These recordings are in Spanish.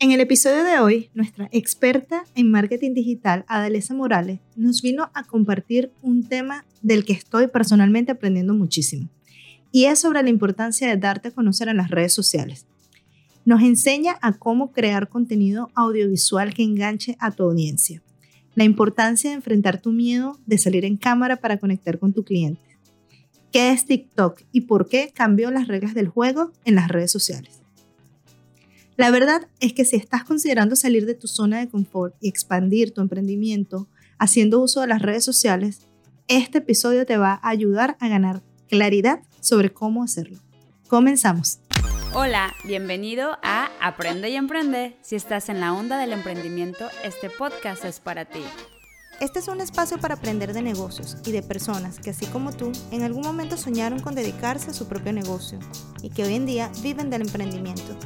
En el episodio de hoy, nuestra experta en marketing digital, Adalesa Morales, nos vino a compartir un tema del que estoy personalmente aprendiendo muchísimo, y es sobre la importancia de darte a conocer en las redes sociales. Nos enseña a cómo crear contenido audiovisual que enganche a tu audiencia, la importancia de enfrentar tu miedo de salir en cámara para conectar con tu cliente, qué es TikTok y por qué cambió las reglas del juego en las redes sociales. La verdad es que si estás considerando salir de tu zona de confort y expandir tu emprendimiento haciendo uso de las redes sociales, este episodio te va a ayudar a ganar claridad sobre cómo hacerlo. Comenzamos. Hola, bienvenido a Aprende y Emprende. Si estás en la onda del emprendimiento, este podcast es para ti. Este es un espacio para aprender de negocios y de personas que, así como tú, en algún momento soñaron con dedicarse a su propio negocio y que hoy en día viven del emprendimiento.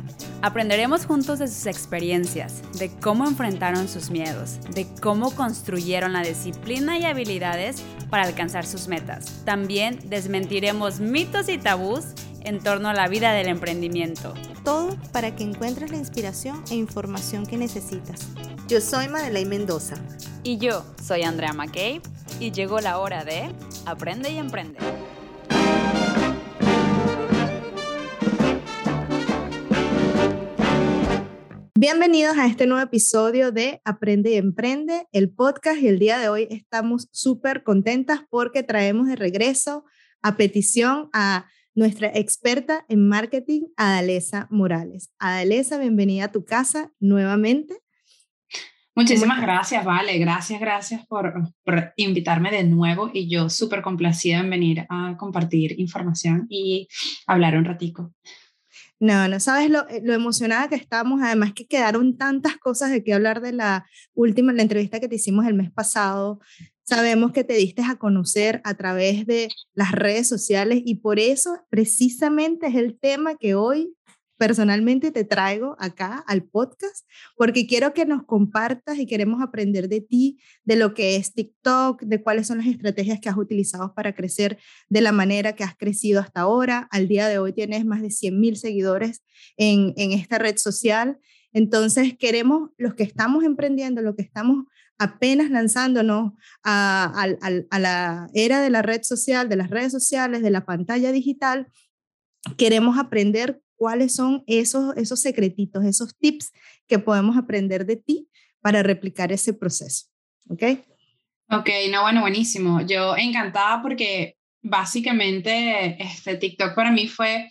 Aprenderemos juntos de sus experiencias, de cómo enfrentaron sus miedos, de cómo construyeron la disciplina y habilidades para alcanzar sus metas. También desmentiremos mitos y tabús en torno a la vida del emprendimiento. Todo para que encuentres la inspiración e información que necesitas. Yo soy Madeleine Mendoza. Y yo soy Andrea McKay. Y llegó la hora de Aprende y Emprende. Bienvenidos a este nuevo episodio de Aprende y Emprende, el podcast. Y el día de hoy estamos súper contentas porque traemos de regreso a petición a nuestra experta en marketing, Adalesa Morales. Adalesa, bienvenida a tu casa nuevamente. Muchísimas gracias, Vale. Gracias, gracias por, por invitarme de nuevo y yo súper complacida en venir a compartir información y hablar un ratico. No, no sabes lo, lo, emocionada que estamos, además que quedaron tantas cosas de qué hablar de la última, la entrevista que te hicimos el mes pasado. Sabemos que te diste a conocer a través de las redes sociales y por eso precisamente es el tema que hoy personalmente te traigo acá al podcast porque quiero que nos compartas y queremos aprender de ti, de lo que es TikTok, de cuáles son las estrategias que has utilizado para crecer de la manera que has crecido hasta ahora. Al día de hoy tienes más de 100 mil seguidores en, en esta red social. Entonces queremos, los que estamos emprendiendo, los que estamos apenas lanzándonos a, la era de la red social, de las redes sociales, de la pantalla digital, queremos aprender cuáles son esos, esos secretitos, esos tips que podemos aprender de ti para replicar ese proceso. ¿Ok? Ok, no, bueno, buenísimo. Yo encantada porque básicamente este TikTok para mí fue,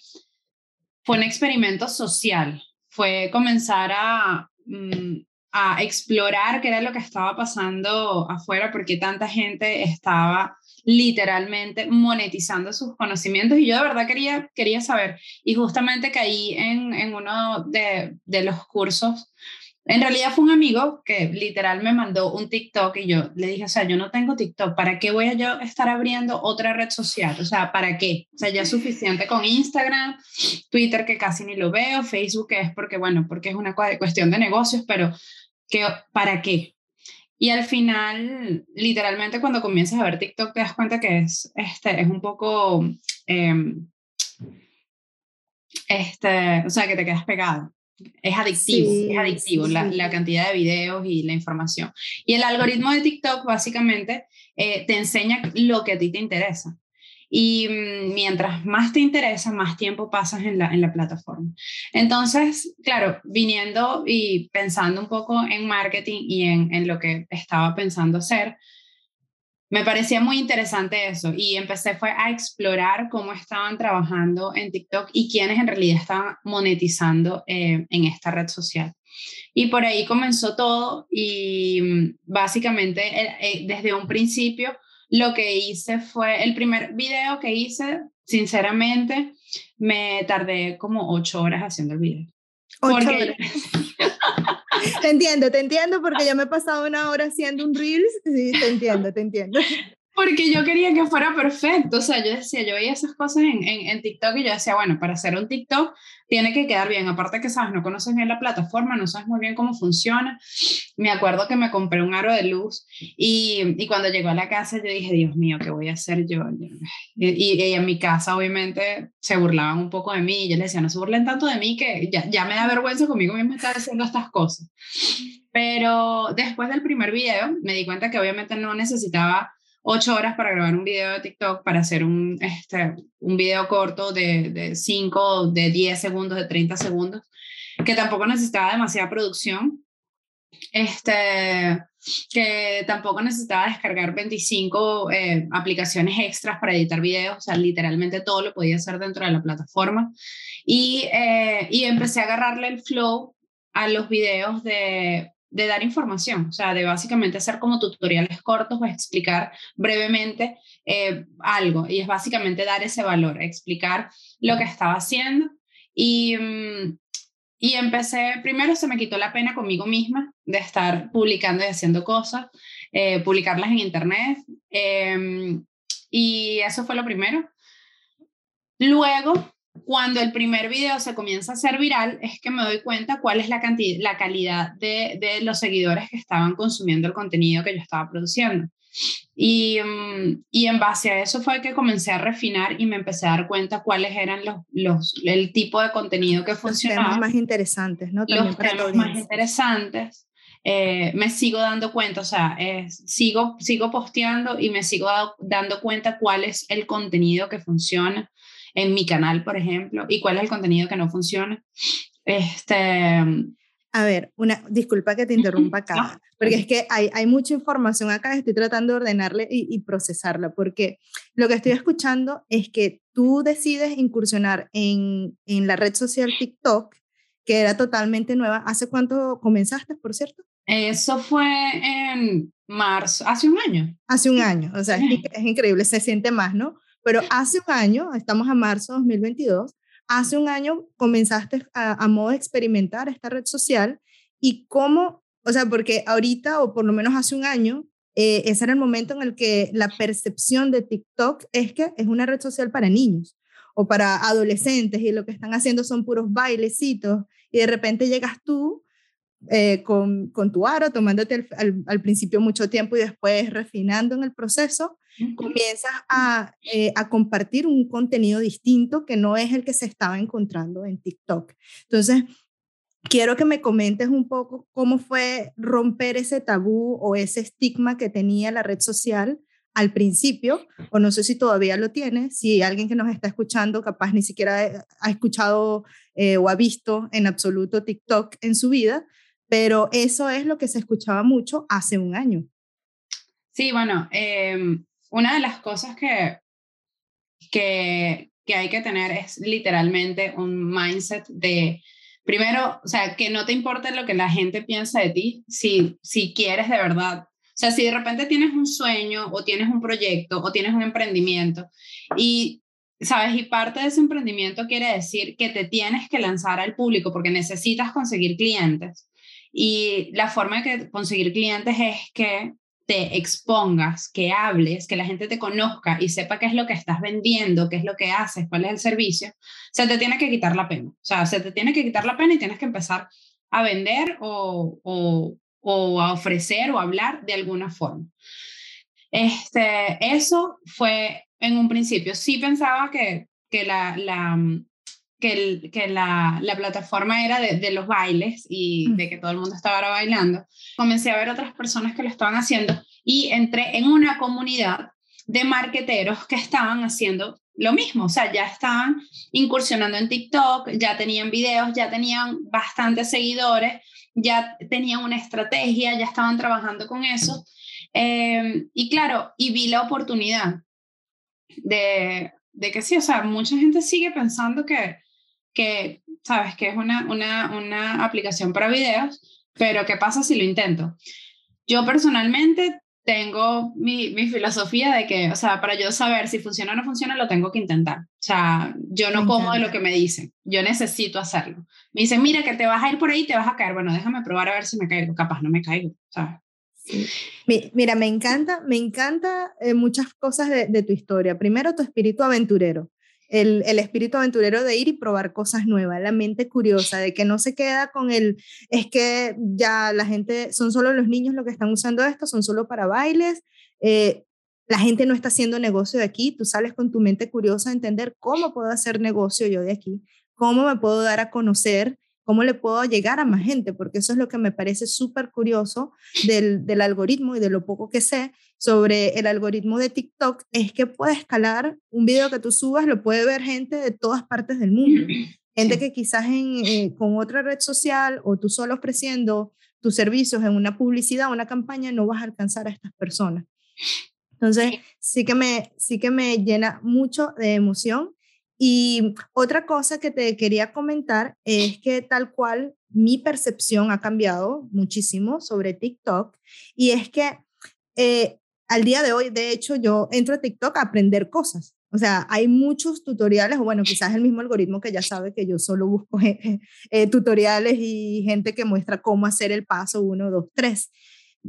fue un experimento social. Fue comenzar a, mm, a explorar qué era lo que estaba pasando afuera, porque tanta gente estaba literalmente monetizando sus conocimientos y yo de verdad quería, quería saber y justamente caí en, en uno de, de los cursos en realidad fue un amigo que literal me mandó un TikTok y yo le dije, o sea, yo no tengo TikTok, ¿para qué voy a yo estar abriendo otra red social? O sea, ¿para qué? O sea, ya es suficiente con Instagram, Twitter que casi ni lo veo, Facebook que es porque, bueno, porque es una cuestión de negocios, pero ¿qué, ¿para qué? Y al final, literalmente cuando comienzas a ver TikTok te das cuenta que es, este, es un poco, em, este, o sea, que te quedas pegado. Es adictivo, es adictivo la, la, cantidad de videos y la información. Y el algoritmo de TikTok básicamente eh, te enseña lo que a ti te interesa y mm, mientras más te interesa, más tiempo pasas en la, en la plataforma. Entonces, claro, viniendo y pensando un poco en marketing y en, en lo que estaba pensando hacer, me parecía muy interesante eso y empecé fue a explorar cómo estaban trabajando en TikTok y quiénes en realidad estaban monetizando eh, en esta red social. Y por ahí comenzó todo y mm, básicamente eh, eh, desde un principio lo que hice fue, el primer video que hice, sinceramente, me tardé como ocho horas haciendo el video. Ocho horas. te entiendo, te entiendo porque ya me he pasado una hora haciendo un Reels. Sí, te entiendo, te entiendo. Porque yo quería que fuera perfecto, o sea, yo decía, yo veía esas cosas en, en, en, TikTok y yo decía, bueno, para hacer un TikTok tiene que quedar bien, aparte que, sabes, no conoces bien la plataforma, no sabes muy bien cómo funciona. Me acuerdo que me compré un aro de luz y, y cuando llegó a la casa yo dije, Dios mío, ¿qué voy a hacer yo? Y, y, en mi casa obviamente se burlaban un poco de mí y yo les decía, no se burlen tanto de mí que ya, ya me da vergüenza conmigo mismo estar haciendo estas cosas. Pero después del primer video me di cuenta que obviamente no necesitaba ocho horas para grabar un video de TikTok, para hacer un, este, un video corto de, de 5, de 10 segundos, de 30 segundos, que tampoco necesitaba demasiada producción, este, que tampoco necesitaba descargar 25 eh, aplicaciones extras para editar videos, o sea, literalmente todo lo podía hacer dentro de la plataforma. Y, eh, y empecé a agarrarle el flow a los videos de de dar información, o sea, de básicamente hacer como tutoriales cortos o explicar brevemente eh, algo. Y es básicamente dar ese valor, explicar lo que estaba haciendo. Y, mm, y empecé, primero se me quitó la pena conmigo misma de estar publicando y haciendo cosas, eh, publicarlas en internet. Em, y eso fue lo primero. Luego cuando el primer video se comienza a hacer viral, es que me doy cuenta cuál es la, cantidad, la calidad de, de los seguidores que estaban consumiendo el contenido que yo estaba produciendo. Y, mm, y, en base a eso fue que comencé a refinar y me empecé a dar cuenta cuáles eran los, los el tipo de contenido que funcionaba. Los temas más interesantes, ¿no? También los temas más interesantes. Eh, me sigo dando cuenta, o sea, sigo, sigo posteando y me sigo dando cuenta cuál es el contenido que funciona en mi canal, por ejemplo, y cuál es el contenido que no funciona. Este, a ver, una disculpa que te interrumpa acá, porque es que hay, hay mucha información acá, estoy tratando de ordenarle y, y, procesarla, porque lo que estoy escuchando es que tú decides incursionar en, en la red social TikTok, que era totalmente nueva. ¿Hace cuánto comenzaste, por cierto? Eso fue en marzo, hace un año. Hace un año, o sea, es, es increíble, se siente más, ¿no? Pero hace un año, estamos a marzo de 2022, hace un año comenzaste a, modo de experimentar esta red social y cómo, o sea, porque ahorita, o por lo menos hace un año, eh, ese era el momento en el que la percepción de TikTok es que es una red social para niños o para adolescentes y lo que están haciendo son puros bailecitos y de repente llegas tú eh, con, con, tu aro, tomándote al, al, principio mucho tiempo y después refinando en el proceso, comienzas a, eh, a, compartir un contenido distinto que no es el que se estaba encontrando en TikTok. Entonces, quiero que me comentes un poco cómo fue romper ese tabú o ese estigma que tenía la red social al principio, o no sé si todavía lo tiene, si alguien que nos está escuchando capaz ni siquiera ha escuchado eh, o ha visto en absoluto TikTok en su vida, pero eso es lo que se escuchaba mucho hace un año. Sí, bueno, em, una de las cosas que, que, que hay que tener es literalmente un mindset de, primero, o sea, que no te importe lo que la gente piensa de ti, si, si quieres de verdad. O sea, si de repente tienes un sueño o tienes un proyecto o tienes un emprendimiento y, ¿sabes? Y parte de ese emprendimiento quiere decir que te tienes que lanzar al público porque necesitas conseguir clientes. Y la forma de conseguir clientes es que te expongas, que hables, que la gente te conozca y sepa qué es lo que estás vendiendo, qué es lo que haces, cuál es el servicio, se te tiene que quitar la pena. O sea, se te tiene que quitar la pena y tienes que empezar a vender o, o, o a ofrecer o hablar de alguna forma. Este, eso fue en un principio. Sí pensaba que, que la, la, que, que la, la, plataforma era de, de, los bailes y mm. de que todo el mundo estaba ahora bailando, comencé a ver otras personas que lo estaban haciendo y entré en una comunidad de marqueteros que estaban haciendo lo mismo, o sea, ya estaban incursionando en TikTok, ya tenían videos, ya tenían bastantes seguidores, ya tenían una estrategia, ya estaban trabajando con eso. Eh, y claro, y vi la oportunidad de, de que sí, o sea, mucha gente sigue pensando que, que, sabes, que es una, una, una aplicación para videos, pero ¿qué pasa si lo intento? Yo personalmente tengo mi, mi, filosofía de que, o sea, para yo saber si funciona o no funciona, lo tengo que intentar. O sea, yo no como de lo que me dicen, yo necesito hacerlo. Me dicen, mira, que te vas a ir por ahí, te vas a caer. Bueno, déjame probar a ver si me caigo. Capaz no me caigo, ¿sabes? Mira, me encanta, me encanta eh, muchas cosas de, de, tu historia. Primero, tu espíritu aventurero. El, el, espíritu aventurero de ir y probar cosas nuevas, la mente curiosa, de que no se queda con el, es que ya la gente, son solo los niños los que están usando esto, son solo para bailes, eh, la gente no está haciendo negocio de aquí, tú sales con tu mente curiosa a entender cómo puedo hacer negocio yo de aquí, cómo me puedo dar a conocer cómo le puedo llegar a más gente, porque eso es lo que me parece súper curioso del, del, algoritmo y de lo poco que sé sobre el algoritmo de TikTok, es que puede escalar un video que tú subas, lo puede ver gente de todas partes del mundo. Gente que quizás en, eh, con otra red social o tú solo ofreciendo tus servicios en una publicidad una campaña no vas a alcanzar a estas personas. Entonces, sí que me, sí que me llena mucho de emoción y otra cosa que te quería comentar es que tal cual mi percepción ha cambiado muchísimo sobre TikTok y es que eh, al día de hoy, de hecho, yo entro a TikTok a aprender cosas. O sea, hay muchos tutoriales, o bueno, quizás el mismo algoritmo que ya sabe que yo solo busco eh, tutoriales y gente que muestra cómo hacer el paso 1, 2, 3.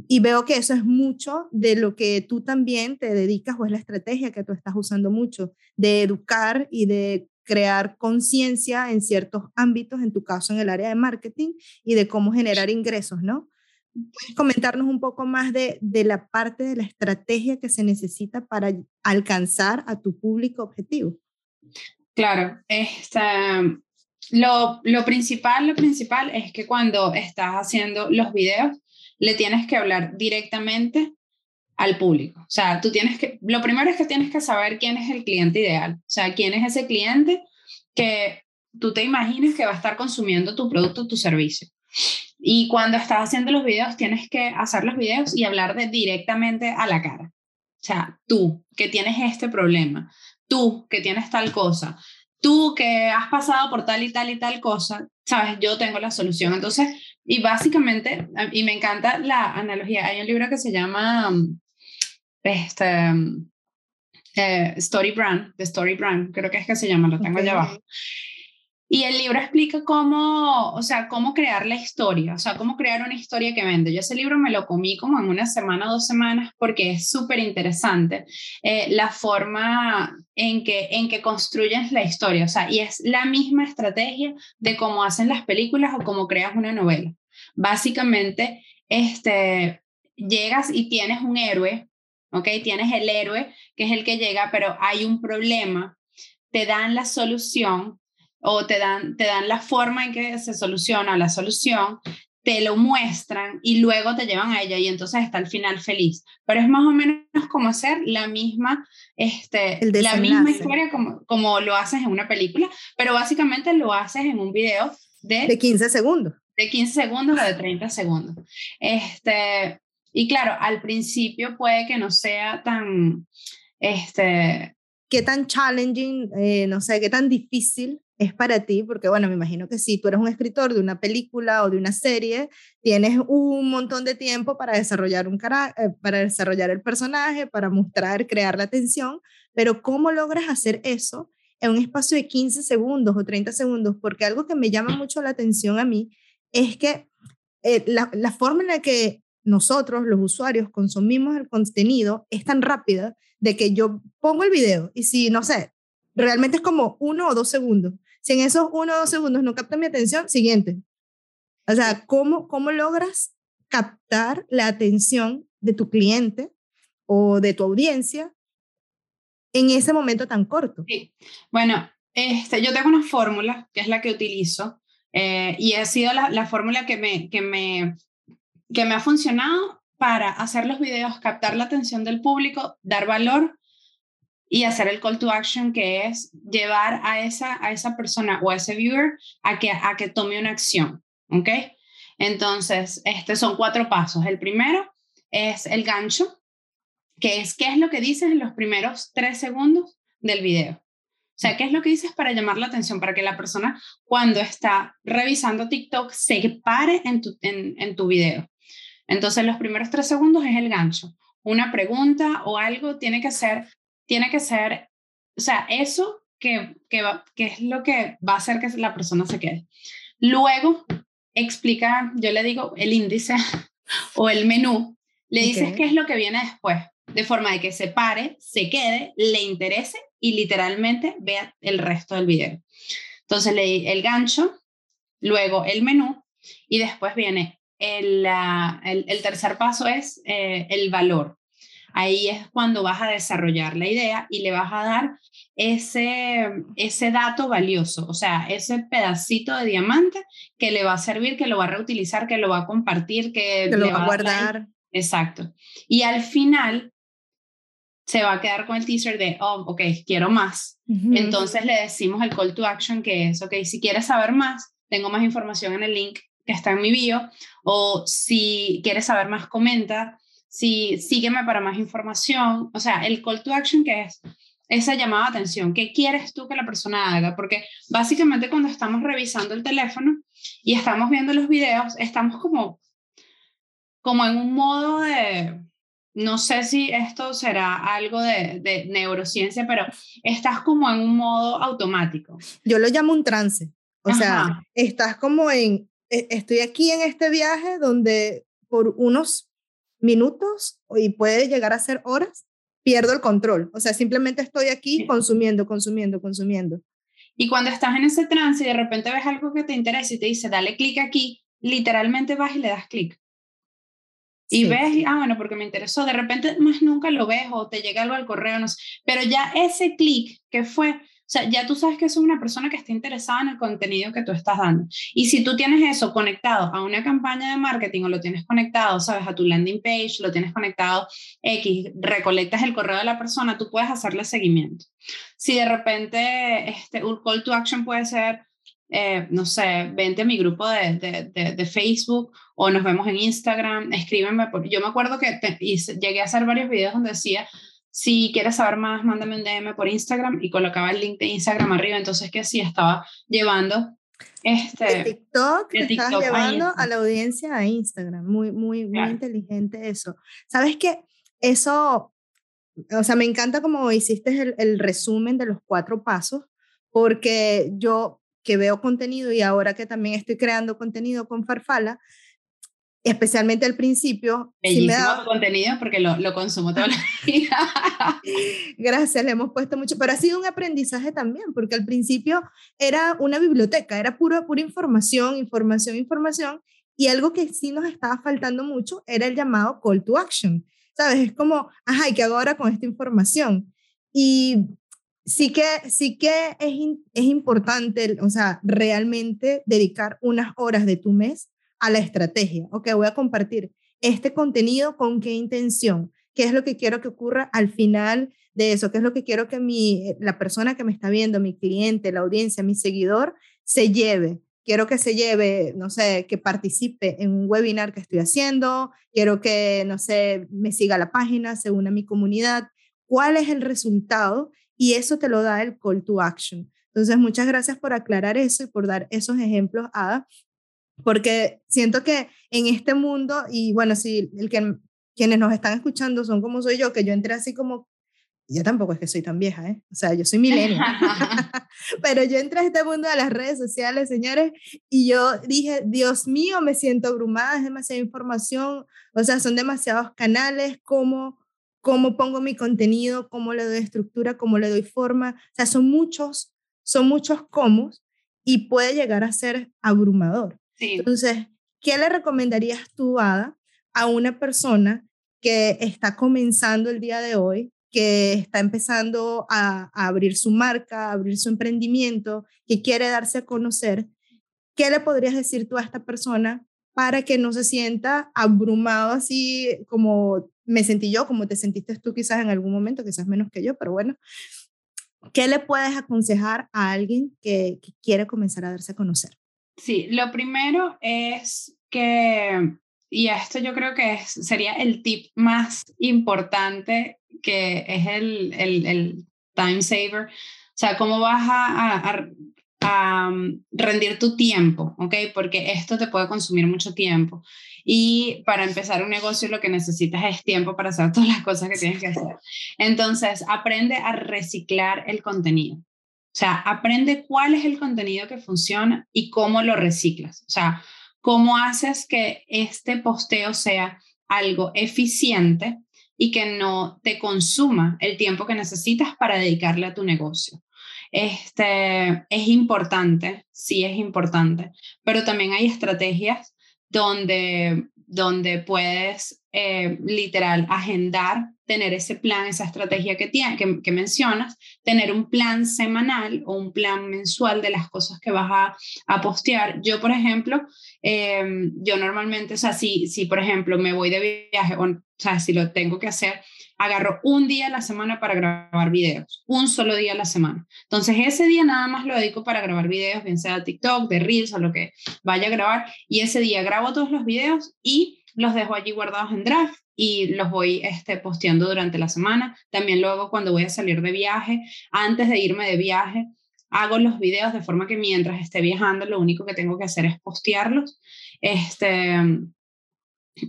Y veo que eso es mucho de lo que tú también te dedicas o es la estrategia que tú estás usando mucho, de educar y de crear conciencia en ciertos ámbitos, en tu caso en el área de marketing, y de cómo generar ingresos, ¿no? ¿Puedes comentarnos un poco más de, de la parte de la estrategia que se necesita para alcanzar a tu público objetivo? Claro, esta, lo, lo principal, lo principal es que cuando estás haciendo los videos, le tienes que hablar directamente al público. O sea, tú tienes que, lo primero es que tienes que saber quién es el cliente ideal. O sea, quién es ese cliente que tú te imagines que va a estar consumiendo tu producto, tu servicio. Y cuando estás haciendo los videos, tienes que hacer los videos y hablar de directamente a la cara. O sea, tú que tienes este problema, tú que tienes tal cosa, tú que has pasado por tal y tal y tal cosa, sabes, yo tengo la solución. Entonces, y básicamente, y me encanta la analogía, hay un libro que se llama este, eh, Story Brand, The Story Brand, creo que es que se llama, lo tengo allá abajo. Y el libro explica cómo, o sea, cómo crear la historia, o sea, cómo crear una historia que vende. Yo ese libro me lo comí como en una semana, dos semanas, porque es súper interesante eh, la forma en que, en que construyes la historia, o sea, y es la misma estrategia de cómo hacen las películas o cómo creas una novela. Básicamente, este, llegas y tienes un héroe, ¿ok? Tienes el héroe, que es el que llega, pero hay un problema, te dan la solución o te dan, te dan la forma en que se soluciona la solución, te lo muestran y luego te llevan a ella y entonces está al final feliz. Pero es más o menos como hacer la misma, este, la misma historia como, como lo haces en una película, pero básicamente lo haces en un video de, de 15 segundos. De 15 segundos o de 30 segundos. Este, y claro, al principio puede que no sea tan, este... ¿Qué tan challenging, eh, no sé, qué tan difícil es para ti, porque bueno, me imagino que si tú eres un escritor de una película o de una serie, tienes un montón de tiempo para desarrollar, un eh, para desarrollar el personaje, para mostrar, crear la atención, pero ¿cómo logras hacer eso en un espacio de 15 segundos o 30 segundos? Porque algo que me llama mucho la atención a mí es que eh, la, la forma en la que nosotros, los usuarios, consumimos el contenido es tan rápida de que yo pongo el video y si, no sé, realmente es como uno o dos segundos. Si en esos uno o dos segundos no capta mi atención, siguiente. O sea, ¿cómo, cómo logras captar la atención de tu cliente o de tu audiencia en ese momento tan corto? Sí. Bueno, este, yo tengo una fórmula que es la que utilizo eh, y ha sido la, la fórmula que me, que, me, que me ha funcionado para hacer los videos, captar la atención del público, dar valor y hacer el call to action que es llevar a esa, a esa persona o a ese viewer a que, a que tome una acción, ¿ok? Entonces, estos son cuatro pasos. El primero es el gancho, que es qué es lo que dices en los primeros tres segundos del video. O sea, ¿qué es lo que dices para llamar la atención? Para que la persona cuando está revisando TikTok se pare en tu, en, en tu video. Entonces, los primeros tres segundos es el gancho. Una pregunta o algo tiene que ser tiene que ser, o sea, eso que, que, que es lo que va a hacer que la persona se quede. Luego, explica, yo le digo el índice o el menú, Le dices qué es lo que viene después, de forma de que se pare, se quede, le interese y literalmente vea el resto del video. Entonces le el gancho, luego el menú y después viene el, el, tercer paso es eh, el valor. Ahí es cuando vas a desarrollar la idea y le vas a dar ese, ese dato valioso, o sea, ese pedacito de diamante que le va a servir, que lo va a reutilizar, que lo va a compartir, que, lo va a guardar. Exacto. Y al final se va a quedar con el teaser de, oh, ok, quiero más. Entonces le decimos el call to action que es, ok, si quieres saber más, tengo más información en el link que está en mi bio, o si quieres saber más, comenta, si sígueme para más información, o sea, el call to action que es esa llamada de atención, ¿qué quieres tú que la persona haga? Porque básicamente cuando estamos revisando el teléfono y estamos viendo los videos, estamos como, como en un modo de, no sé si esto será algo de, de neurociencia, pero estás como en un modo automático. Yo lo llamo un trance. O sea, estás como en, e, estoy aquí en este viaje donde por unos minutos y puede llegar a ser horas, pierdo el control. O sea, simplemente estoy aquí consumiendo, consumiendo, consumiendo. Y cuando estás en ese trance y de repente ves algo que te interesa y te dice, dale clic aquí, literalmente vas y le das clic. Y ves, ah, bueno, porque me interesó, de repente más nunca lo ves o te llega algo al correo, no sé, pero ya ese clic que fue, sea, ya tú sabes que es una persona que está interesada en el contenido que tú estás dando. Y si tú tienes eso conectado a una campaña de marketing o lo tienes conectado, sabes, a tu landing page, lo tienes conectado X, recolectas el correo de la persona, tú puedes hacerle seguimiento. Si de repente este, un call to action puede ser, eh, no sé, vente a mi grupo de, de, de, Facebook o nos vemos en Instagram, escríbeme. Yo me acuerdo que llegué a hacer varios videos donde decía, si quieres saber más, mándame un DM por Instagram y colocaba el link de Instagram arriba. Entonces, que sí, estaba llevando este... El TikTok, te llevando a, la audiencia a Instagram. Muy, muy, muy inteligente eso. ¿Sabes qué? Eso, o sea, me encanta como hiciste el, el resumen de los cuatro pasos, porque yo que veo contenido y ahora que también estoy creando contenido con Farfala, especialmente al principio. Bellísimo sí contenido porque lo, lo consumo toda la vida. Gracias, le hemos puesto mucho, pero ha sido un aprendizaje también, porque al principio era una biblioteca, era pura, pura información, información, información, y algo que sí nos estaba faltando mucho era el llamado call to action. ¿Sabes? Es como, ajá, ¿y qué hago ahora con esta información? Y sí que, sí que es, es importante, o sea, realmente dedicar unas horas de tu mes a la estrategia. Ok, voy a compartir este contenido con qué intención, qué es lo que quiero que ocurra al final de eso, qué es lo que quiero que mi, la persona que me está viendo, mi cliente, la audiencia, mi seguidor, se lleve. Quiero que se lleve, no sé, que participe en un webinar que estoy haciendo, quiero que, no sé, me siga la página, se una a mi comunidad. ¿Cuál es el resultado? Y eso te lo da el call to action. Entonces, muchas gracias por aclarar eso y por dar esos ejemplos, Ada, porque siento que en este mundo, y bueno, si el que, quienes nos están escuchando son como soy yo, que yo entré así como, yo tampoco es que soy tan vieja, ¿eh? O sea, yo soy milenio, pero yo entré a este mundo de las redes sociales, señores, y yo dije, Dios mío, me siento abrumada, es demasiada información, o sea, son demasiados canales, ¿cómo, cómo pongo mi contenido, cómo le doy estructura, cómo le doy forma, o sea, son muchos, son muchos cómo y puede llegar a ser abrumador. Entonces, ¿qué le recomendarías tú, Ada, a una persona que está comenzando el día de hoy, que está empezando a, abrir su marca, a abrir su emprendimiento, que quiere darse a conocer? ¿Qué le podrías decir tú a esta persona para que no se sienta abrumado así como me sentí yo, como te sentiste tú quizás en algún momento, quizás menos que yo, pero bueno, ¿qué le puedes aconsejar a alguien que quiere comenzar a darse a conocer? Sí, lo primero es que, y esto yo creo que sería el tip más importante, que es el, el, el time saver. O sea, cómo vas a, a, mm, rendir tu tiempo, ¿ok? Porque esto te puede consumir mucho tiempo. Y para empezar un negocio lo que necesitas es tiempo para hacer todas las cosas que tienes que hacer. Entonces, aprende a reciclar el contenido. O sea, aprende cuál es el contenido que funciona y cómo lo reciclas. O sea, cómo haces que este posteo sea algo eficiente y que no te consuma el tiempo que necesitas para dedicarle a tu negocio. Este, es importante, sí es importante, pero también hay estrategias donde, donde puedes eh, literal agendar, tener ese plan, esa estrategia que, tiene, que, mencionas, tener un plan semanal o un plan mensual de las cosas que vas a, a postear. Yo, por ejemplo, em, yo normalmente, o sea, si, si por ejemplo me voy de viaje, o, o sea, si lo tengo que hacer, agarro un día a la semana para grabar videos, un solo día a la semana. Entonces ese día nada más lo dedico para grabar videos, bien sea TikTok, de Reels o lo que vaya a grabar, y ese día grabo todos los videos y los dejo allí guardados en draft y los voy este, posteando durante la semana. También luego cuando voy a salir de viaje, antes de irme de viaje, hago los videos de forma que mientras esté viajando, lo único que tengo que hacer es postearlos. Este,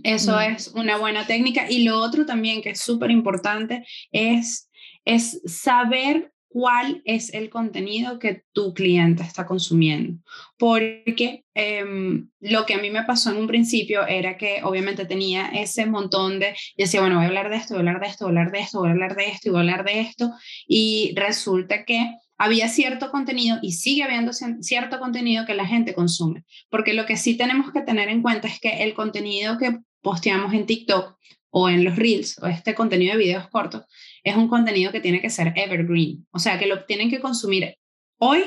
eso mm. es una buena técnica. Y lo otro también que es súper importante es, es saber cuál es el contenido que tu cliente está consumiendo. Porque em, lo que a mí me pasó en un principio era que obviamente tenía ese montón de, y decía, bueno, voy a hablar de esto, voy a hablar de esto, voy a hablar de esto, voy a hablar de esto y voy a hablar de esto. Y resulta que había cierto contenido y sigue habiendo cierto contenido que la gente consume. Porque lo que sí tenemos que tener en cuenta es que el contenido que posteamos en TikTok o en los Reels o este contenido de videos cortos es un contenido que tiene que ser evergreen. O sea, que lo tienen que consumir hoy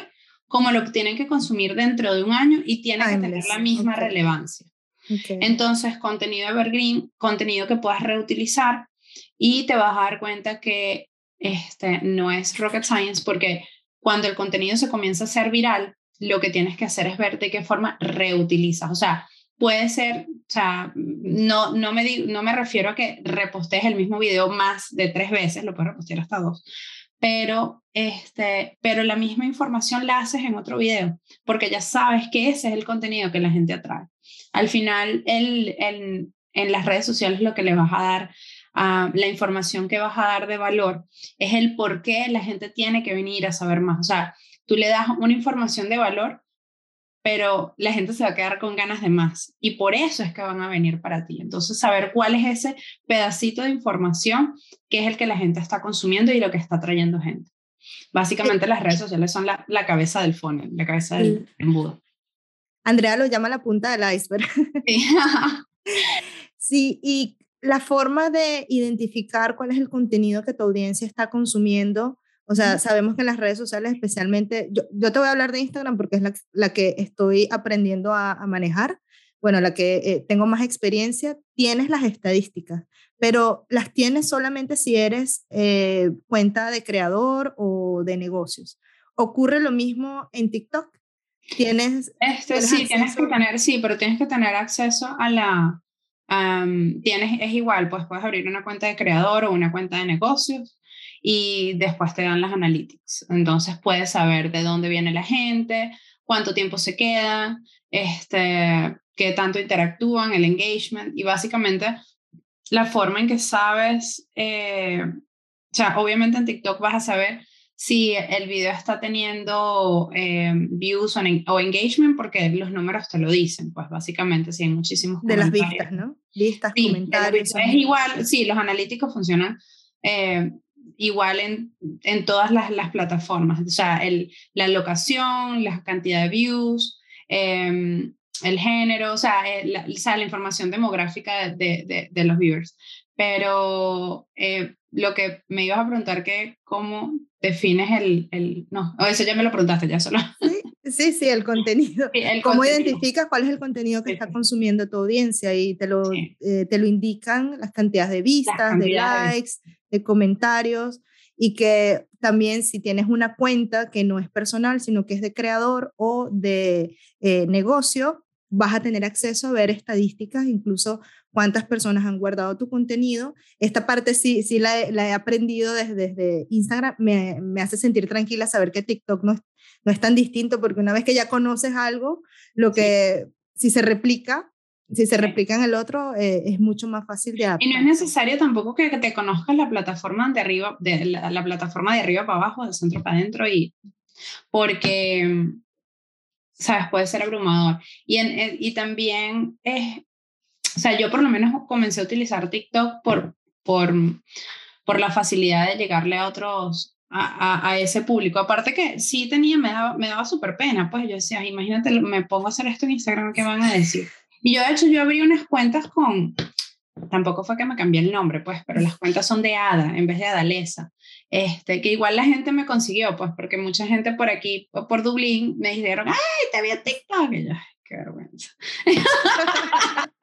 como lo tienen que consumir dentro de un año y tiene que tener la misma relevancia. Entonces, contenido evergreen, contenido que puedas reutilizar y te vas a dar cuenta que este no es rocket science porque cuando el contenido se comienza a ser viral, lo que tienes que hacer es ver de qué forma reutilizas. O sea, puede ser, o sea, no, no, me, no me refiero a que repostees el mismo video más de tres veces, lo puedes repostear hasta dos, pero, este, pero la misma información la haces en otro video, porque ya sabes que ese es el contenido que la gente atrae. Al final, el, el, en las redes sociales lo que le vas a dar la información que vas a dar de valor es el por qué la gente tiene que venir a saber más. O sea, tú le das una información de valor, pero la gente se va a quedar con ganas de más y por eso es que van a venir para ti. Entonces, saber cuál es ese pedacito de información que es el que la gente está consumiendo y lo que está trayendo gente. Básicamente las redes sociales son la, la cabeza del funnel, la cabeza del embudo. Andrea lo llama la punta del iceberg. Sí. sí, y la forma de identificar cuál es el contenido que tu audiencia está consumiendo, o sea, sabemos que en las redes sociales especialmente, yo, yo te voy a hablar de Instagram porque es la, la que estoy aprendiendo a, a, manejar, bueno, la que eh, tengo más experiencia, tienes las estadísticas, pero las tienes solamente si eres eh, cuenta de creador o de negocios. ¿Ocurre lo mismo en TikTok? Tienes, este, sí, tienes que tener, sí, pero tienes que tener acceso a la, tienes, es igual, pues puedes abrir una cuenta de creador o una cuenta de negocios y después te dan las analytics. Entonces puedes saber de dónde viene la gente, cuánto tiempo se queda, este, qué tanto interactúan, el engagement y básicamente la forma en que sabes, eh, o sea, obviamente en TikTok vas a saber si el video está teniendo eh, views o, engagement, porque los números te lo dicen, pues básicamente, sí, hay muchísimos De las vistas, ¿no? Vistas, comentarios. Es igual, sí, los analíticos funcionan eh, igual en, en todas las, las, plataformas, o sea, el, la locación, la cantidad de views, em, el género, o sea, eh, la, o sea, la información demográfica de, de, de los viewers. Pero lo que me ibas a preguntar que cómo defines el, el no, eso ya me lo preguntaste ya solo. Sí, sí, el contenido. ¿Cómo identificas cuál es el contenido que está consumiendo tu audiencia? Y te lo, eh, te lo indican las cantidades de vistas, de likes, de comentarios. Y que también si tienes una cuenta que no es personal, sino que es de creador o de eh, negocio, vas a tener acceso a ver estadísticas, incluso cuántas personas han guardado tu contenido. Esta parte sí, sí la, he aprendido desde, desde Instagram, me, me, hace sentir tranquila saber que TikTok no es, no es tan distinto, porque una vez que ya conoces algo, lo que si se replica, si se replica en el otro, eh, es mucho más fácil de adaptar. Y no es necesario tampoco que te conozcas la plataforma de arriba, de la, la plataforma de arriba para abajo, de centro para adentro, y porque sabes, puede ser abrumador. Y, en, y también es, o sea, yo por lo menos comencé a utilizar TikTok por, por, por la facilidad de llegarle a otros, a, a, ese público. Aparte que sí tenía, me daba, me daba súper pena, pues yo decía, imagínate, me pongo a hacer esto en Instagram, ¿qué van a decir? Y yo de hecho yo abrí unas cuentas con, tampoco fue que me cambié el nombre, pues, pero las cuentas son de Ada en vez de Adalesa. Este, que igual la gente me consiguió, pues, porque mucha gente por aquí, por Dublín, me dijeron, ay, te vi a TikTok. Y yo, ay, qué vergüenza.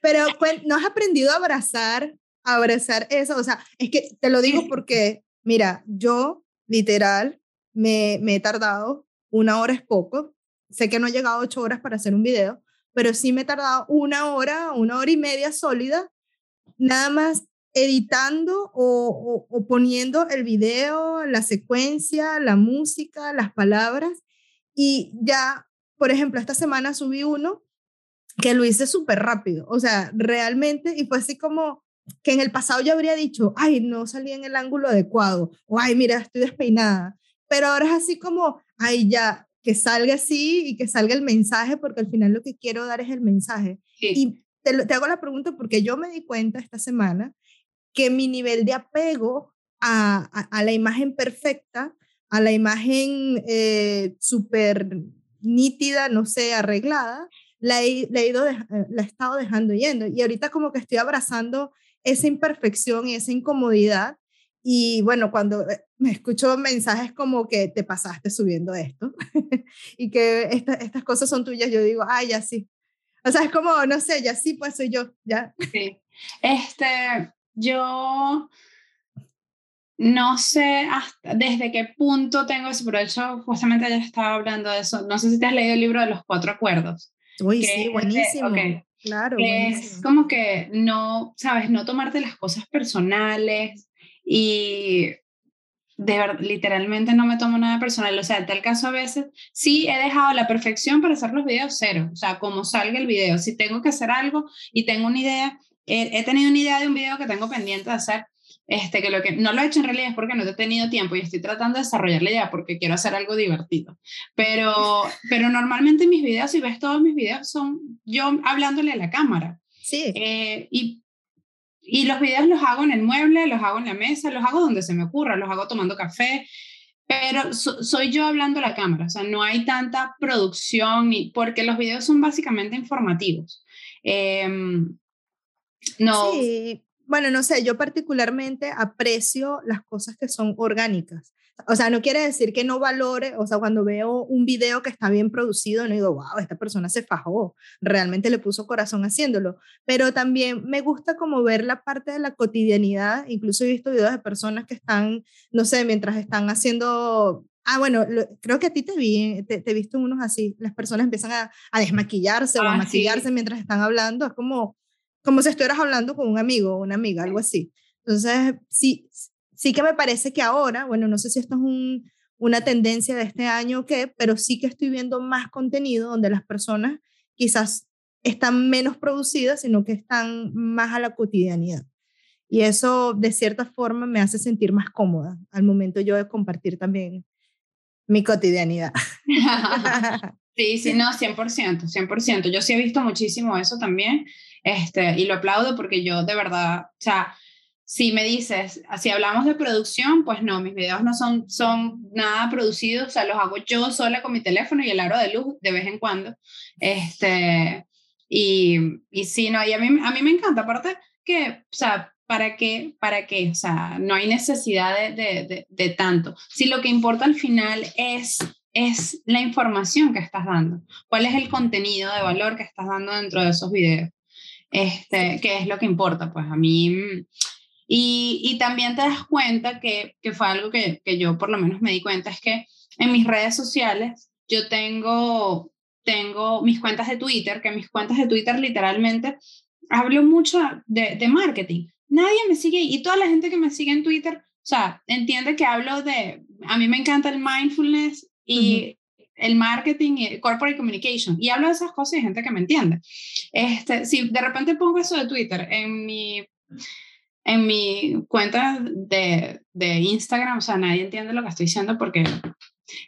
pero, ¿no has aprendido a abrazar, a abrazar eso? O sea, es que te lo digo porque, mira, yo, literal, me, me he tardado, una hora es poco, sé que no he llegado a ocho horas para hacer un video, pero sí me he tardado una hora, una hora y media sólida, nada más editando o, poniendo el video, la secuencia, la música, las palabras. Y ya, por ejemplo, esta semana subí uno que lo hice súper rápido, o sea, realmente, y fue así como que en el pasado yo habría dicho, ay, no salí en el ángulo adecuado, o ay, mira, estoy despeinada, pero ahora es así como, ay, ya, que salga así y que salga el mensaje, porque al final lo que quiero dar es el mensaje. Y te, te, hago la pregunta porque yo me di cuenta esta semana que mi nivel de apego a, a, la imagen perfecta, a la imagen eh, súper nítida, no sé, arreglada, la he, la, he ido eh, la he estado dejando yendo. Y ahorita como que estoy abrazando esa imperfección y esa incomodidad y bueno, cuando eh, me escucho mensajes como que te pasaste subiendo esto y que estas cosas son tuyas, yo digo, ay, ya sí. O sea, es como, no sé, ya sí, pues soy yo, ya. Sí. Este, yo no sé hasta desde qué punto tengo eso, pero de hecho, justamente ya estaba hablando de eso. No sé si te has leído el libro de los cuatro acuerdos. Uy, sí, buenísimo. Claro. Es como que no, sabes, no tomarte las cosas personales, y de verdad, literalmente no me tomo nada personal. O sea, en tal caso a veces sí he dejado la perfección para hacer los videos cero. O sea, como salga el video. Si tengo que hacer algo y tengo una idea, he, tenido una idea de un video que tengo pendiente de hacer, este, que lo que no lo he hecho en realidad es porque no he tenido tiempo y estoy tratando de desarrollar la idea porque quiero hacer algo divertido. Pero, pero normalmente mis videos, si ves todos mis videos, son yo hablándole a la cámara. Sí. Eh, y y los videos los hago en el mueble, los hago en la mesa, los hago donde se me ocurra, los hago tomando café, pero soy yo hablando a la cámara, o sea, no hay tanta producción, ni, porque los videos son básicamente informativos. Em, no. Sí, bueno, no sé, yo particularmente aprecio las cosas que son orgánicas. O sea, no quiere decir que no valore, o sea, cuando veo un video que está bien producido, no digo, wow, esta persona se fajó, realmente le puso corazón haciéndolo, pero también me gusta como ver la parte de la cotidianidad, incluso he visto videos de personas que están, no sé, mientras están haciendo Ah, bueno, creo que a ti te vi, te, he visto unos así. Las personas empiezan a, a desmaquillarse o a ah, maquillarse mientras están hablando. Es como, como si estuvieras hablando con un amigo o una amiga, algo así. Entonces, sí, sí que me parece que ahora, bueno, no sé si esto es un, una tendencia de este año o qué, pero sí que estoy viendo más contenido donde las personas quizás están menos producidas, sino que están más a la cotidianidad. Y eso, de cierta forma, me hace sentir más cómoda al momento yo de compartir también mi cotidianidad. Sí, sí, no, 100%, 100%. Yo sí he visto muchísimo eso también, este, y lo aplaudo porque yo de verdad, o sea, si me dices, si hablamos de producción, pues no, mis videos no son, son nada producidos, o sea, los hago yo sola con mi teléfono y el aro de luz de vez en cuando. Este, y, y sí, no, y a mí, a mí me encanta, aparte que, o sea, ¿para qué? ¿Para qué? O sea, no hay necesidad de, de, de, tanto. Si lo que importa al final es, es la información que estás dando, cuál es el contenido de valor que estás dando dentro de esos videos, este, qué es lo que importa, pues a mí y, y también te das cuenta que, que fue algo que, que, yo por lo menos me di cuenta, es que en mis redes sociales yo tengo, tengo mis cuentas de Twitter, que mis cuentas de Twitter literalmente hablo mucho de, de marketing. Nadie me sigue y toda la gente que me sigue en Twitter, o sea, entiende que hablo de, a mí me encanta el mindfulness y el marketing y corporate communication. Y hablo de esas cosas y hay gente que me entiende. Este, si de repente pongo eso de Twitter en mi en mi cuenta de, de, Instagram, o sea, nadie entiende lo que estoy diciendo porque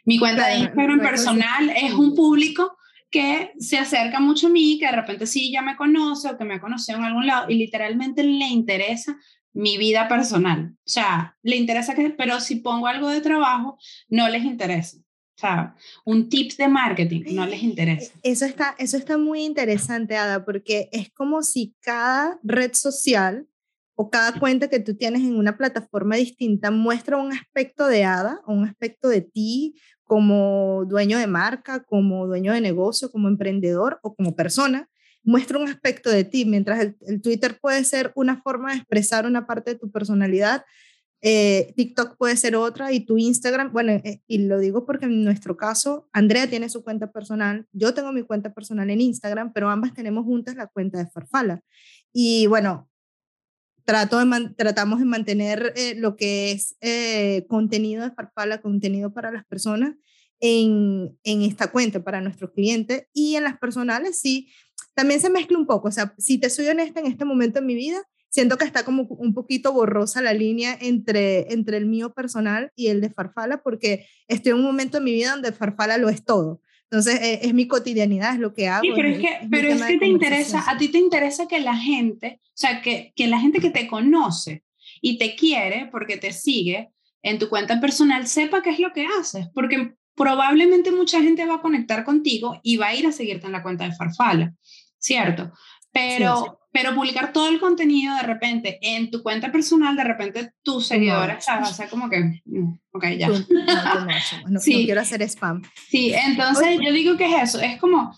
mi cuenta de Instagram personal es un público que se acerca mucho a mí, que de repente sí ya me conoce o que me ha conocido en algún lado y literalmente le interesa mi vida personal. O sea, le interesa que, pero si pongo algo de trabajo, no les interesa. Sea, un tip de marketing no les interesa. Eso está, eso está muy interesante, Ada, porque es como si cada red social o cada cuenta que tú tienes en una plataforma distinta muestra un aspecto de Ada, un aspecto de ti como dueño de marca, como dueño de negocio, como emprendedor o como persona muestra un aspecto de ti, mientras el, Twitter puede ser una forma de expresar una parte de tu personalidad, eh, TikTok puede ser otra y tu Instagram, bueno, eh, y lo digo porque en nuestro caso, Andrea tiene su cuenta personal, yo tengo mi cuenta personal en Instagram, pero ambas tenemos juntas la cuenta de Farfala. Y bueno, trato de tratamos de mantener eh, lo que es contenido de Farfala, contenido para las personas en, en esta cuenta para nuestros clientes y en las personales sí también se mezcla un poco, o sea, si te soy honesta en este momento en mi vida, siento que está como un poquito borrosa la línea entre, entre el mío personal y el de Farfala, porque estoy en un momento en mi vida donde Farfala lo es todo. Entonces, eh, es, mi cotidianidad, es lo que hago. Sí, pero es, que, pero es que te interesa, a ti te interesa que la gente, o sea, que, que la gente que te conoce y te quiere porque te sigue en tu cuenta personal sepa qué es lo que haces, porque probablemente mucha gente va a conectar contigo y va a ir a seguirte en la cuenta de Farfala. ¿cierto? Pero, pero publicar todo el contenido de repente en tu cuenta personal, de repente tus seguidores, no. va a ser como que, mm, ok, ya. No, sí. quiero hacer spam. Sí, entonces yo digo que es eso, es como,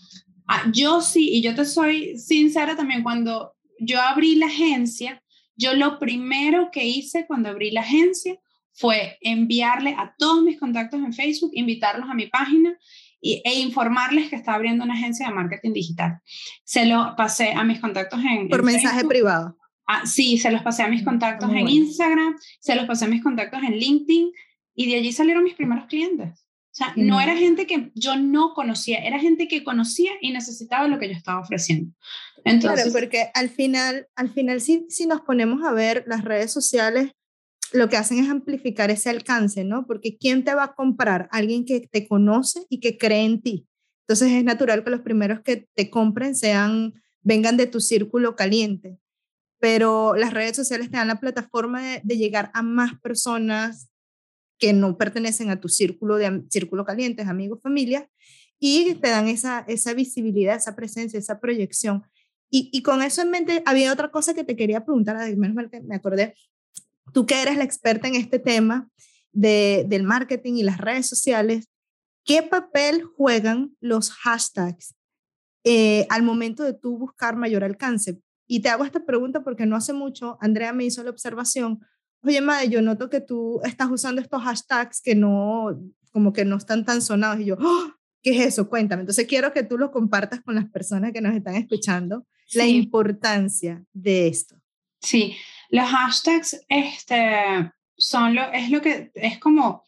ah, yo sí, y yo te soy sincera también, cuando yo abrí la agencia, yo lo primero que hice cuando abrí la agencia fue enviarle a todos mis contactos en Facebook, invitarlos a mi página e informarles que estaba abriendo una agencia de marketing digital. Se lo pasé a mis contactos en... Por mensaje privado. Ah, sí, se los pasé a mis contactos en Instagram, se los pasé a mis contactos en LinkedIn y de allí salieron mis primeros clientes. O sea, no era gente que yo no conocía, era gente que conocía y necesitaba lo que yo estaba ofreciendo. Entonces, claro, porque al final, al final si, si nos ponemos a ver las redes sociales, lo que hacen es amplificar ese alcance, ¿no? Porque ¿quién te va a comprar? Alguien que te conoce y que cree en ti. Entonces es natural que los primeros que te compren sean, vengan de tu círculo caliente. Pero las redes sociales te dan la plataforma de, llegar a más personas que no pertenecen a tu círculo de círculo caliente, amigos, familia, y te dan esa, esa visibilidad, esa presencia, esa proyección. Y, y, con eso en mente, había otra cosa que te quería preguntar, menos mal que me acordé, tú que eres la experta en este tema de, del marketing y las redes sociales, ¿qué papel juegan los hashtags eh, al momento de tú buscar mayor alcance? Y te hago esta pregunta porque no hace mucho Andrea me hizo la observación, oye, madre, yo noto que tú estás usando estos hashtags que no, como que no están tan sonados. Y yo, ¡Oh! ¿qué es eso? Cuéntame. Entonces quiero que tú lo compartas con las personas que nos están escuchando, la importancia de esto. Sí, los hashtags este, son lo, es lo que es como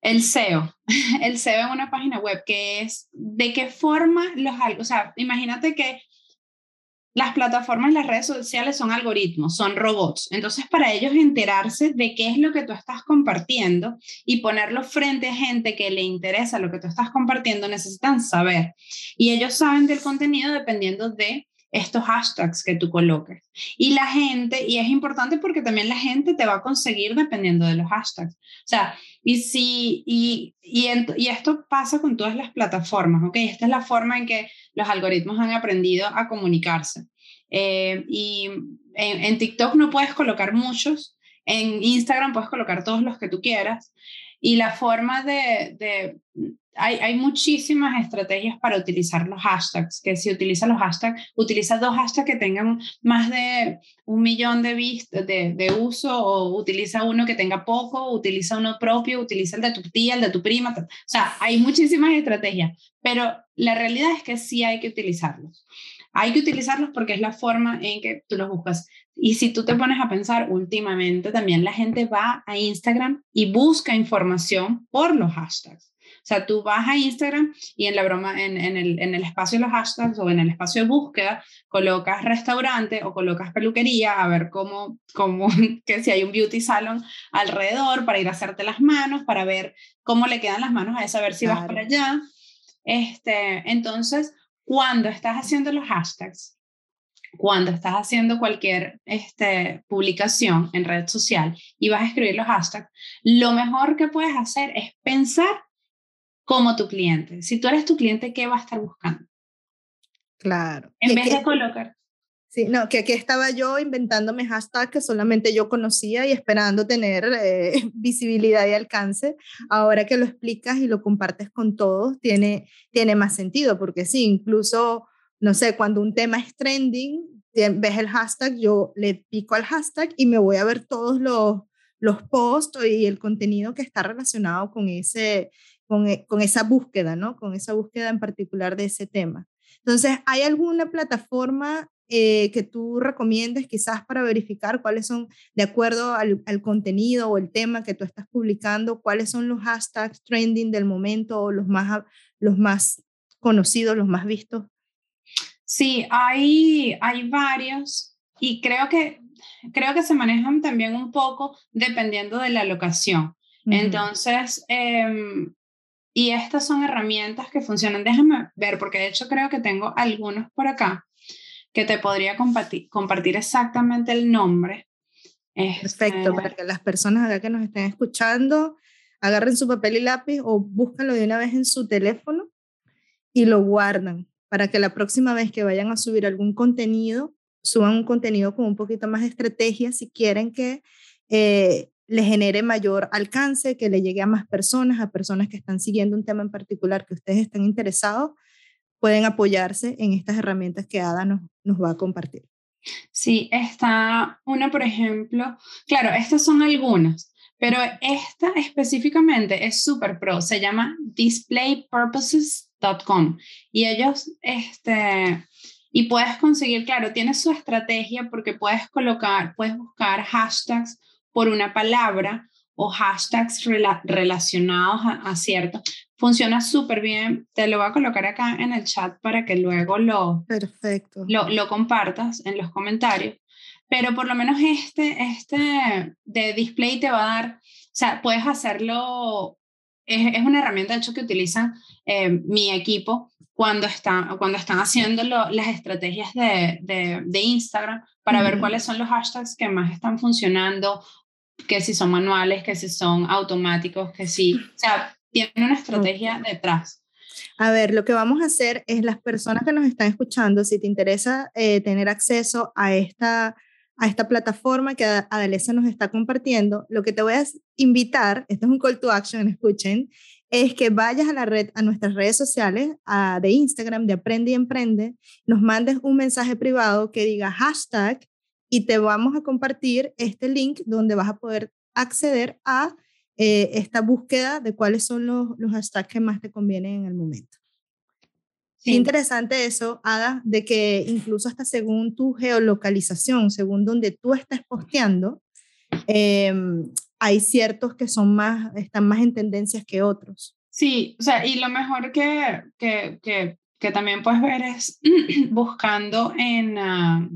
el SEO, el SEO en una página web, que es de qué forma los, o sea, imagínate que las plataformas, las redes sociales son algoritmos, son robots. Entonces, para ellos enterarse de qué es lo que tú estás compartiendo y ponerlo frente a gente que le interesa lo que tú estás compartiendo, necesitan saber. Y ellos saben del contenido dependiendo de estos hashtags que tú coloques. Y la gente, y es importante porque también la gente te va a conseguir dependiendo de los hashtags. O sea, y si, y, y, esto pasa con todas las plataformas, ¿ok? Esta es la forma en que los algoritmos han aprendido a comunicarse. Eh, y en TikTok no puedes colocar muchos, en Instagram puedes colocar todos los que tú quieras. Y la forma de, de hay, hay, muchísimas estrategias para utilizar los hashtags, que si utiliza los hashtags, utiliza dos hashtags que tengan más de un millón de, de, de uso o utiliza uno que tenga poco, utiliza uno propio, utiliza el de tu tía, el de tu prima. O sea, hay muchísimas estrategias, pero la realidad es que sí hay que utilizarlos. Hay que utilizarlos porque es la forma en que tú los buscas. Y si tú te pones a pensar, últimamente también la gente va a Instagram y busca información por los hashtags. O sea, tú vas a Instagram y en la broma, en, en, el, en, el, espacio de los hashtags o en el espacio de búsqueda, colocas restaurante o colocas peluquería a ver cómo, cómo que si hay un beauty salon alrededor para ir a hacerte las manos, para ver cómo le quedan las manos a esa, a ver si vas para allá. Este, entonces, cuando estás haciendo los hashtags, cuando estás haciendo cualquier este, publicación en red social y vas a escribir los hashtags, lo mejor que puedes hacer es pensar como tu cliente. Si tú eres tu cliente, ¿qué va a estar buscando? Claro. En vez de colocar. Sí, no, que aquí estaba yo inventándome hashtags que solamente yo conocía y esperando tener eh, visibilidad y alcance. Ahora que lo explicas y lo compartes con todos, tiene, tiene más sentido, porque sí, incluso, no sé, cuando un tema es trending, ves el hashtag, yo le pico al hashtag y me voy a ver todos los, los posts y el contenido que está relacionado con, ese, con, e, con esa búsqueda, ¿no? Con esa búsqueda en particular de ese tema. Entonces, ¿hay alguna plataforma eh, que tú recomiendes quizás para verificar cuáles son, de acuerdo al, contenido o el tema que tú estás publicando, cuáles son los hashtags trending del momento o los más, los más conocidos, los más vistos? Sí, hay, hay varios y creo que, creo que se manejan también un poco dependiendo de la locación. Entonces, em, y estas son herramientas que funcionan. Déjame ver, porque de hecho creo que tengo algunos por acá que te podría compartir, compartir exactamente el nombre. Perfecto, este para que las personas acá que nos estén escuchando agarren su papel y lápiz o búscanlo de una vez en su teléfono y lo guardan para que la próxima vez que vayan a subir algún contenido, suban un contenido con un poquito más de estrategia si quieren que eh, le genere mayor alcance, que le llegue a más personas, a personas que están siguiendo un tema en particular que ustedes están interesados pueden apoyarse en estas herramientas que Ada nos, nos va a compartir. Sí, está una, por ejemplo, claro, estas son algunas, pero esta específicamente es súper pro, se llama displaypurposes.com y ellos, este, y puedes conseguir, claro, tienes su estrategia porque puedes colocar, puedes buscar hashtags por una palabra o hashtags relacionados a, cierto. Funciona súper bien. Te lo voy a colocar acá en el chat para que luego lo, Perfecto. lo, lo compartas en los comentarios. Pero por lo menos este, este de display te va a dar, o sea, puedes hacerlo, es, es una herramienta de hecho que utilizan eh, mi equipo cuando, está, cuando están haciendo las estrategias de, de, de Instagram para ver cuáles son los hashtags que más están funcionando que si son manuales, que si son automáticos, que si, o sea, tiene una estrategia detrás. A ver, lo que vamos a hacer es las personas que nos están escuchando, si te interesa eh, tener acceso a esta, a esta plataforma que Adalesa nos está compartiendo, lo que te voy a invitar, esto es un call to action, escuchen, es que vayas a la red, a nuestras redes sociales, a, de Instagram, de Aprende y Emprende, nos mandes un mensaje privado que diga hashtag y te vamos a compartir este link donde vas a poder acceder a eh, esta búsqueda de cuáles son los, los hashtags que más te convienen en el momento. Sí. interesante eso, Ada, de que incluso hasta según tu geolocalización, según donde tú estás posteando, em, hay ciertos que son más, están más en tendencias que otros. Sí, o sea, y lo mejor que, que, que, que también puedes ver es buscando en, uh,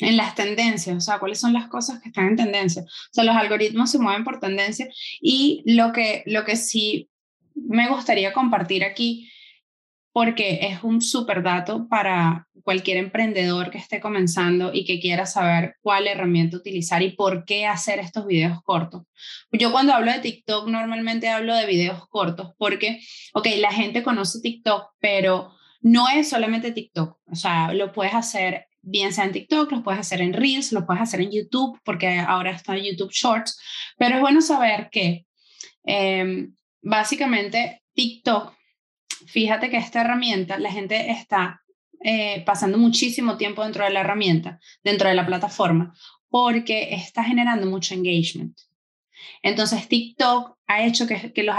en las tendencias, o sea, cuáles son las cosas que están en tendencia. O sea, los algoritmos se mueven por tendencia y lo que, lo que sí me gustaría compartir aquí, porque es un súper dato para cualquier emprendedor que esté comenzando y que quiera saber cuál herramienta utilizar y por qué hacer estos videos cortos. Yo cuando hablo de TikTok normalmente hablo de videos cortos porque, ok, la gente conoce TikTok, pero no es solamente TikTok, o sea, lo puedes hacer bien sea en TikTok, lo puedes hacer en Reels, lo puedes hacer en YouTube, porque ahora está YouTube Shorts, pero es bueno saber que em, básicamente TikTok, fíjate que esta herramienta, la gente está eh, pasando muchísimo tiempo dentro de la herramienta, dentro de la plataforma, porque está generando mucho engagement. Entonces TikTok ha hecho que, que los,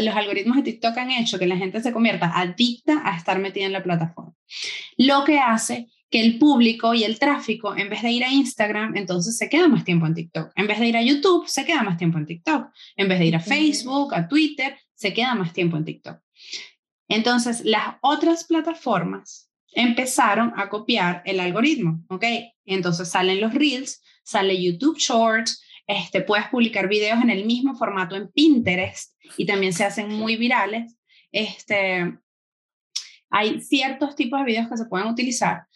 los algoritmos de TikTok han hecho que la gente se convierta adicta a estar metida en la plataforma. Lo que hace que el público y el tráfico, en vez de ir a Instagram, entonces se queda más tiempo en TikTok. En vez de ir a YouTube, se queda más tiempo en TikTok. En vez de ir a Facebook, a Twitter, se queda más tiempo en TikTok. Entonces, las otras plataformas empezaron a copiar el algoritmo, ¿ok? Entonces salen los Reels, sale YouTube Shorts, este, puedes publicar videos en el mismo formato en Pinterest y también se hacen muy virales este, hay ciertos tipos de videos que se pueden utilizar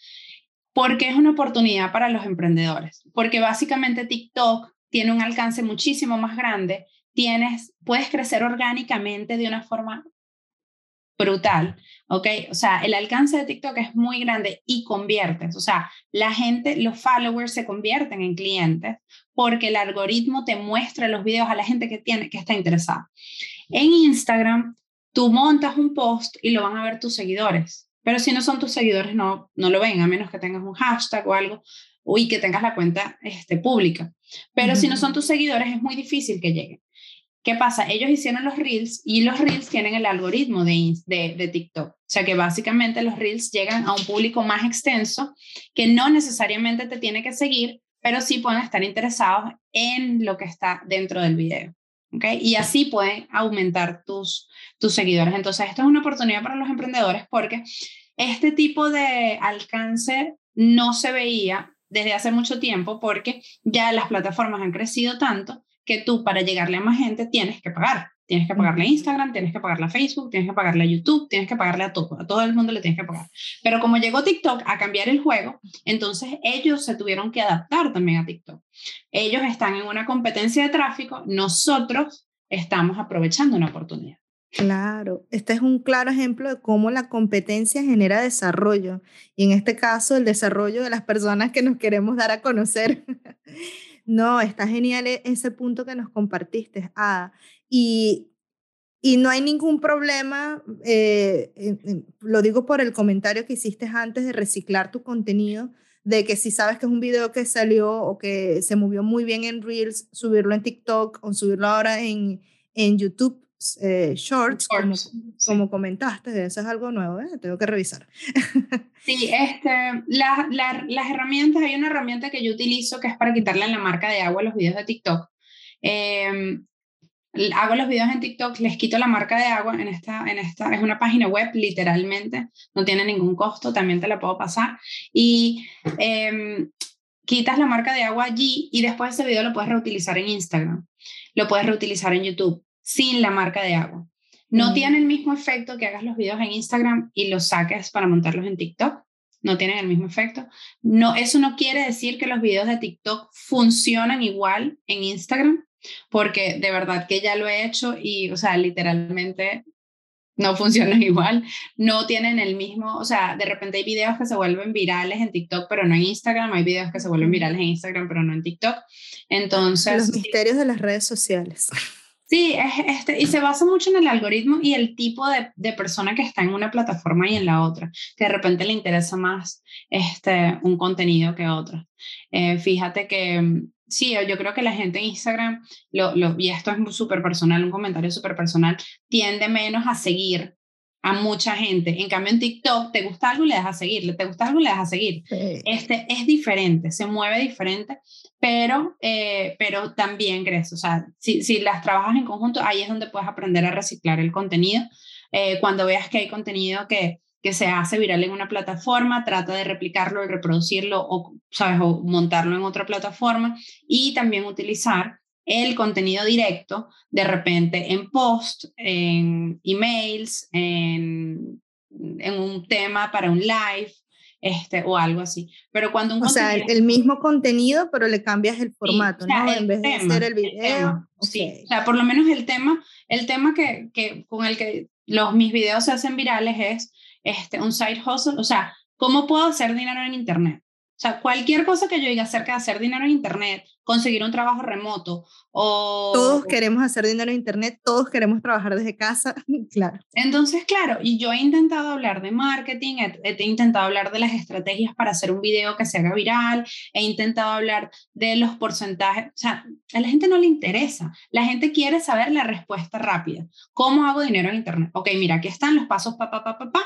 porque es una oportunidad para los emprendedores, porque básicamente TikTok tiene un alcance muchísimo más grande, tienes, puedes crecer orgánicamente de una forma brutal, ¿ok? O sea, el alcance de TikTok es muy grande y conviertes, o sea, la gente, los followers se convierten en clientes porque el algoritmo te muestra los videos a la gente que tiene, que está interesada. En Instagram, tú montas un post y lo van a ver tus seguidores, pero si no son tus seguidores, no, no lo ven, a menos que tengas un hashtag o algo, y que tengas la cuenta este, pública. Pero si no son tus seguidores, es muy difícil que lleguen. ¿Qué pasa? Ellos hicieron los reels y los reels tienen el algoritmo de, de, de, TikTok. O sea que básicamente los reels llegan a un público más extenso que no necesariamente te tiene que seguir, pero sí pueden estar interesados en lo que está dentro del video. ¿Okay? Y así pueden aumentar tus, tus seguidores. Entonces, esto es una oportunidad para los emprendedores porque este tipo de alcance no se veía desde hace mucho tiempo porque ya las plataformas han crecido tanto que tú para llegarle a más gente tienes que pagar. Tienes que pagarle a Instagram, tienes que pagarle a Facebook, tienes que pagarle a YouTube, tienes que pagarle a todo, a todo el mundo le tienes que pagar. Pero como llegó TikTok a cambiar el juego, entonces ellos se tuvieron que adaptar también a TikTok. Ellos están en una competencia de tráfico, nosotros estamos aprovechando una oportunidad. Claro, este es un claro ejemplo de cómo la competencia genera desarrollo y en este caso el desarrollo de las personas que nos queremos dar a conocer. No, está genial e, ese punto que nos compartiste, Ada. Y, y no hay ningún problema, eh, lo digo por el comentario que hiciste antes de reciclar tu contenido, de que si sabes que es un video que salió o que se movió muy bien en Reels, subirlo en TikTok o subirlo ahora en, en YouTube eh, shorts, como, comentaste, eso es algo nuevo, ¿eh? tengo que revisar. sí, este, las herramientas, hay una herramienta que yo utilizo que es para quitarle la marca de agua a los videos de TikTok. Em, hago los videos en TikTok, les quito la marca de agua en esta, en esta, es una página web literalmente, no tiene ningún costo, también te la puedo pasar. Y em, quitas la marca de agua allí y después ese video lo puedes reutilizar en Instagram, lo puedes reutilizar en YouTube sin la marca de agua. No mm. tiene el mismo efecto que hagas los videos en Instagram y los saques para montarlos en TikTok. No tienen el mismo efecto. No, eso no quiere decir que los videos de TikTok funcionan igual en Instagram, porque de verdad que ya lo he hecho y, o sea, literalmente no funcionan igual, no tienen el mismo, o sea, de repente hay videos que se vuelven virales en TikTok, pero no en Instagram, hay videos que se vuelven virales en Instagram, pero no en TikTok. Entonces... Los misterios de las redes sociales. Sí, es, este, y se basa mucho en el algoritmo y el tipo de, de, persona que está en una plataforma y en la otra, que de repente le interesa más este, un contenido que otro. Eh, fíjate que mm, sí, yo creo que la gente en Instagram, lo, lo, y esto es súper personal, un comentario súper personal, tiende menos a seguir a mucha gente. En cambio, en TikTok, te gusta algo le dejas a seguir, te gusta algo le dejas a seguir. Este, es diferente, se mueve diferente, pero, eh, pero también crece. O sea, si, si las trabajas en conjunto, ahí es donde puedes aprender a reciclar el contenido. Eh, cuando veas que hay contenido que, que se hace viral en una plataforma, trata de replicarlo y reproducirlo o, ¿sabes? o montarlo en otra plataforma y también utilizar el contenido directo de repente en post, en emails, en, en un tema para un live, este, o algo así. Pero cuando un o sea, el mismo contenido, pero le cambias el formato, ¿no? En vez de hacer el video. Sí, o sea, por lo menos el tema, el tema que, que, con el que los, mis videos se hacen virales es este, un side hustle, o sea, ¿cómo puedo hacer dinero en Internet? O sea, cualquier cosa que yo diga acerca de hacer dinero en Internet, conseguir un trabajo remoto o... Todos queremos hacer dinero en Internet, todos queremos trabajar desde casa, claro. Entonces, claro, y yo he intentado hablar de marketing, he, intentado hablar de las estrategias para hacer un video que se haga viral, he intentado hablar de los porcentajes, o sea, a la gente no le interesa, la gente quiere saber la respuesta rápida. ¿Cómo hago dinero en Internet? Ok, mira, aquí están los pasos, pa, pa, pa, pa, pa.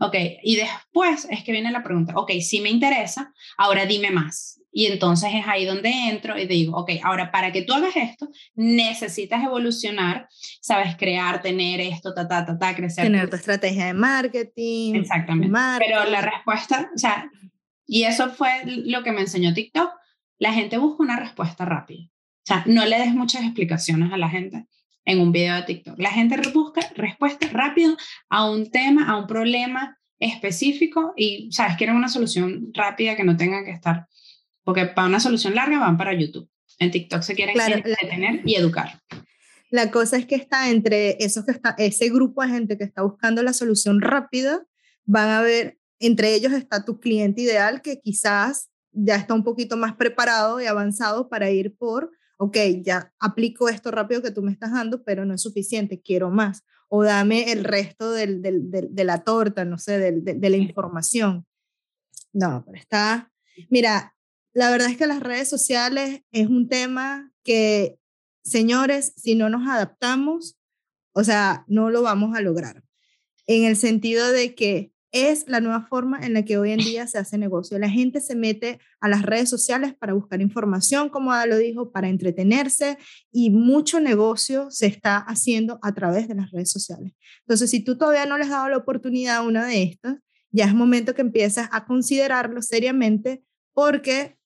Ok, y después es que viene la pregunta, ok, si me interesa, ahora dime más. Y entonces es ahí donde entro y digo, ok, ahora para que tú hagas esto, necesitas evolucionar, sabes, crear, tener esto, ta, ta, ta, ta, crecer. Tener tu estrategia de marketing. Exactamente. Pero la respuesta, o sea, y eso fue lo que me enseñó TikTok, la gente busca una respuesta rápida. O sea, no le des muchas explicaciones a la gente. en un video de TikTok. La gente busca respuesta rápido a un tema, a un problema específico y, sabes, quieren una solución rápida que no tengan que estar, porque para una solución larga van para YouTube. En TikTok se quieren detener y educar. La cosa es que está entre esos que está, ese grupo de gente que está buscando la solución rápida, van a ver, entre ellos está tu cliente ideal que quizás ya está un poquito más preparado y avanzado para ir por, ok, ya aplico esto rápido que tú me estás dando, pero no es suficiente, quiero más. O dame el resto del, del, de la torta, no sé, de la información. No, pero está, mira, la verdad es que las redes sociales es un tema que, señores, si no nos adaptamos, o sea, no lo vamos a lograr. En el sentido de que es la nueva forma en la que hoy en día se hace negocio. La gente se mete a las redes sociales para buscar información, como Ada lo dijo, para entretenerse y mucho negocio se está haciendo a través de las redes sociales. Entonces, si tú todavía no les has dado la oportunidad a una de estas, ya es momento que empieces a considerarlo seriamente porque,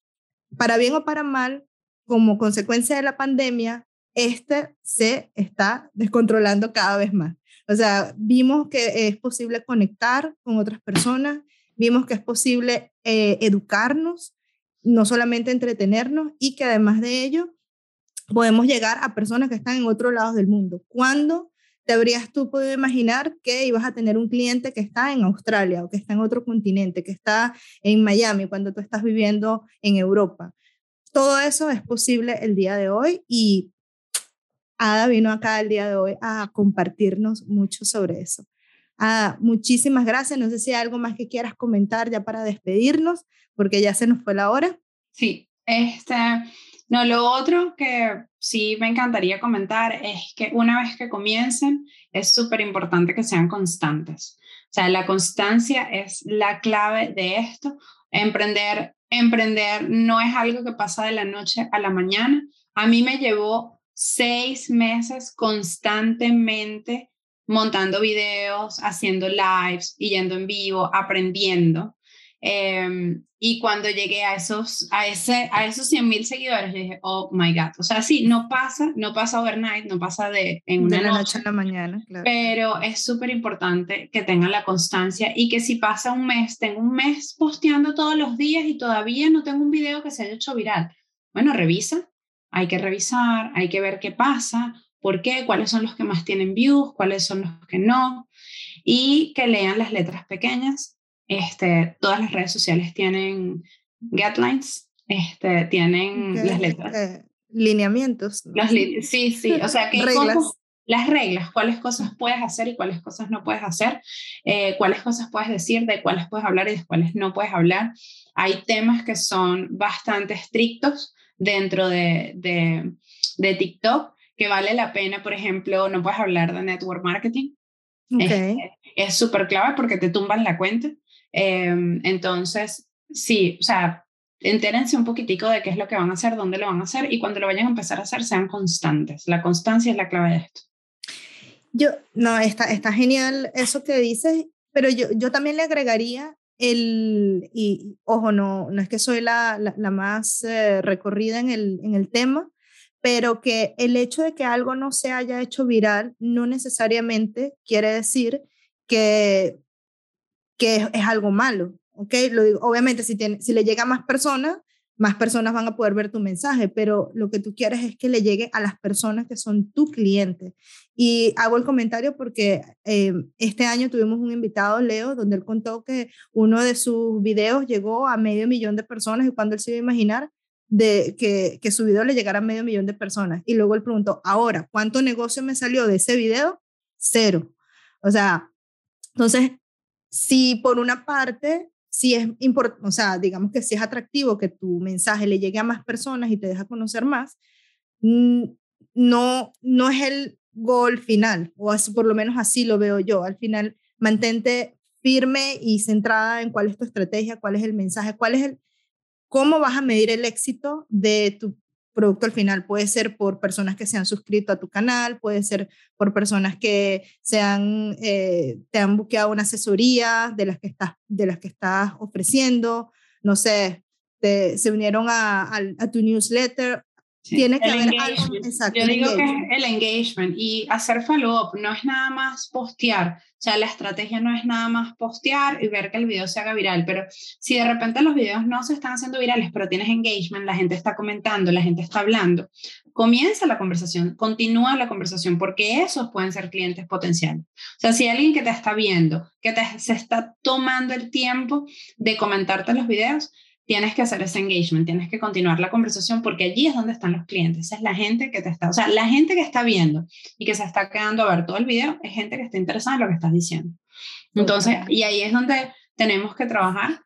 para bien o para mal, como consecuencia de la pandemia, este se está descontrolando cada vez más. O sea, vimos que es posible conectar con otras personas, vimos que es posible eh, educarnos, no solamente entretenernos, y que además de ello podemos llegar a personas que están en otros lados del mundo. ¿Cuándo te habrías tú podido imaginar que ibas a tener un cliente que está en Australia o que está en otro continente, que está en Miami cuando tú estás viviendo en Europa? Todo eso es posible el día de hoy y Ada vino acá el día de hoy a compartirnos mucho sobre eso. Ada, muchísimas gracias. No sé si hay algo más que quieras comentar ya para despedirnos, porque ya se nos fue la hora. Sí, este, no, lo otro que sí me encantaría comentar es que una vez que comiencen, es súper importante que sean constantes. O sea, la constancia es la clave de esto. Emprender, emprender no es algo que pasa de la noche a la mañana. A mí me llevó seis meses constantemente montando videos, haciendo lives y yendo en vivo, aprendiendo. Em, y cuando llegué a esos, a ese, a esos 100 mil seguidores, dije, oh my God. O sea, sí, no pasa, no pasa overnight, no pasa de en una noche, a la mañana, claro. Pero es súper importante que tengan la constancia y que si pasa un mes, tengo un mes posteando todos los días y todavía no tengo un video que se haya hecho viral. Bueno, revisa, hay que revisar, hay que ver qué pasa, por qué, cuáles son los que más tienen views, cuáles son los que no, y que lean las letras pequeñas. Este, todas las redes sociales tienen guidelines, este, tienen las letras. Eh, lineamientos. sí, sí, o sea, que las reglas, cuáles cosas puedes hacer y cuáles cosas no puedes hacer, eh, cuáles cosas puedes decir, de cuáles puedes hablar y de cuáles no puedes hablar. Hay temas que son bastante estrictos dentro de, de, TikTok que vale la pena, por ejemplo, no puedes hablar de network marketing. Es súper clave porque te tumban la cuenta. Em, entonces, sí, o sea, entérense un poquitico de qué es lo que van a hacer, dónde lo van a hacer y cuando lo vayan a empezar a hacer, sean constantes. La constancia es la clave de esto. Yo, no, está, está genial eso que dices, pero yo, yo también le agregaría el, y ojo, no, no es que soy la, la, más eh, recorrida en el, en el tema, pero que el hecho de que algo no se haya hecho viral no necesariamente quiere decir que, que es, es algo malo. ¿okay? Lo digo, obviamente, si, tiene, si le llega a más personas, más personas van a poder ver tu mensaje, pero lo que tú quieres es que le llegue a las personas que son tu cliente. Y hago el comentario porque eh, este año tuvimos un invitado, Leo, donde él contó que uno de sus videos llegó a medio millón de personas y cuando él se iba a imaginar de que, que su video le llegara a medio millón de personas. Y luego él preguntó, ahora, ¿cuánto negocio me salió de ese video? Cero. O sea, entonces, si por una parte si es importante, o sea, digamos que si es atractivo que tu mensaje le llegue a más personas y te deja conocer más, no, no es el gol final, o por lo menos así lo veo yo. Al final, mantente firme y centrada en cuál es tu estrategia, cuál es el mensaje, cuál es el, cómo vas a medir el éxito de tu producto al final. Puede ser por personas que se han suscrito a tu canal, puede ser por personas que se han, eh, te han buqueado una asesoría de las que estás, de las que estás ofreciendo, no sé, te, se unieron a, a, tu newsletter. Tiene que haber algo. Exacto, Yo digo que es el engagement y hacer follow-up no es nada más postear. O sea, la estrategia no es nada más postear y ver que el video se haga viral, pero si de repente los videos no se están haciendo virales, pero tienes engagement, la gente está comentando, la gente está hablando, comienza la conversación, continúa la conversación, porque esos pueden ser clientes potenciales. O sea, si hay alguien que te está viendo, que te, se está tomando el tiempo de comentarte los videos, tienes que hacer ese engagement, tienes que continuar la conversación porque allí es donde están los clientes, es la gente que te está, o sea, la gente que está viendo y que se está quedando a ver todo el video es gente que está interesada en lo que estás diciendo. Entonces, y ahí es donde tenemos que trabajar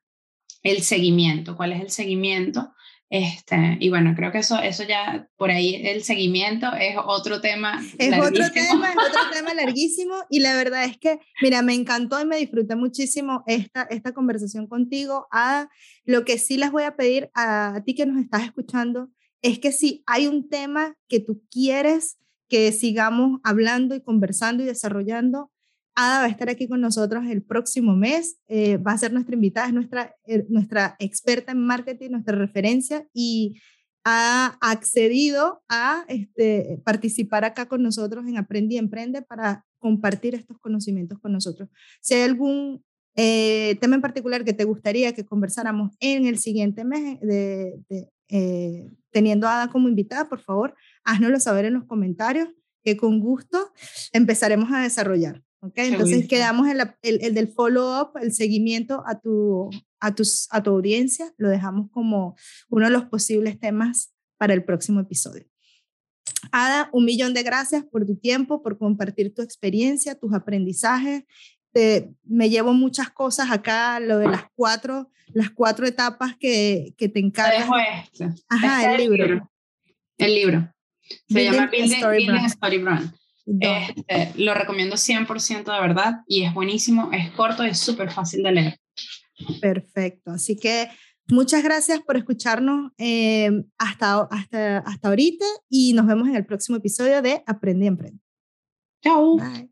el seguimiento, cuál es el seguimiento este, y bueno, creo que eso, eso ya por ahí el seguimiento es otro tema. Es otro tema, es otro tema larguísimo. Y la verdad es que, mira, me encantó y me disfruté muchísimo esta, esta conversación contigo. A lo que sí les voy a pedir a ti que nos estás escuchando es que si hay un tema que tú quieres que sigamos hablando y conversando y desarrollando, Ada va a estar aquí con nosotros el próximo mes, eh, va a ser nuestra invitada, es nuestra, eh, nuestra experta en marketing, nuestra referencia y ha accedido a este, participar acá con nosotros en Aprende y Emprende para compartir estos conocimientos con nosotros. Si hay algún eh, tema en particular que te gustaría que conversáramos en el siguiente mes, de, teniendo a Ada como invitada, por favor, háznoslo saber en los comentarios, que con gusto empezaremos a desarrollar. Okay, entonces quedamos el, el, el del follow-up, el seguimiento a tu, a, tus, a tu audiencia, lo dejamos como uno de los posibles temas para el próximo episodio. Ada, un millón de gracias por tu tiempo, por compartir tu experiencia, tus aprendizajes. Te, me llevo muchas cosas acá, lo de las cuatro, las cuatro etapas que, que te encargan. Este. Ajá, el, libro. El libro. Se llama Building, Building Story Brand. Este, lo recomiendo 100% de verdad y es buenísimo, es corto, es súper fácil de leer. Perfecto, así que muchas gracias por escucharnos eh, hasta, hasta, hasta ahorita y nos vemos en el próximo episodio de Aprende y Emprende. Chao. Bye.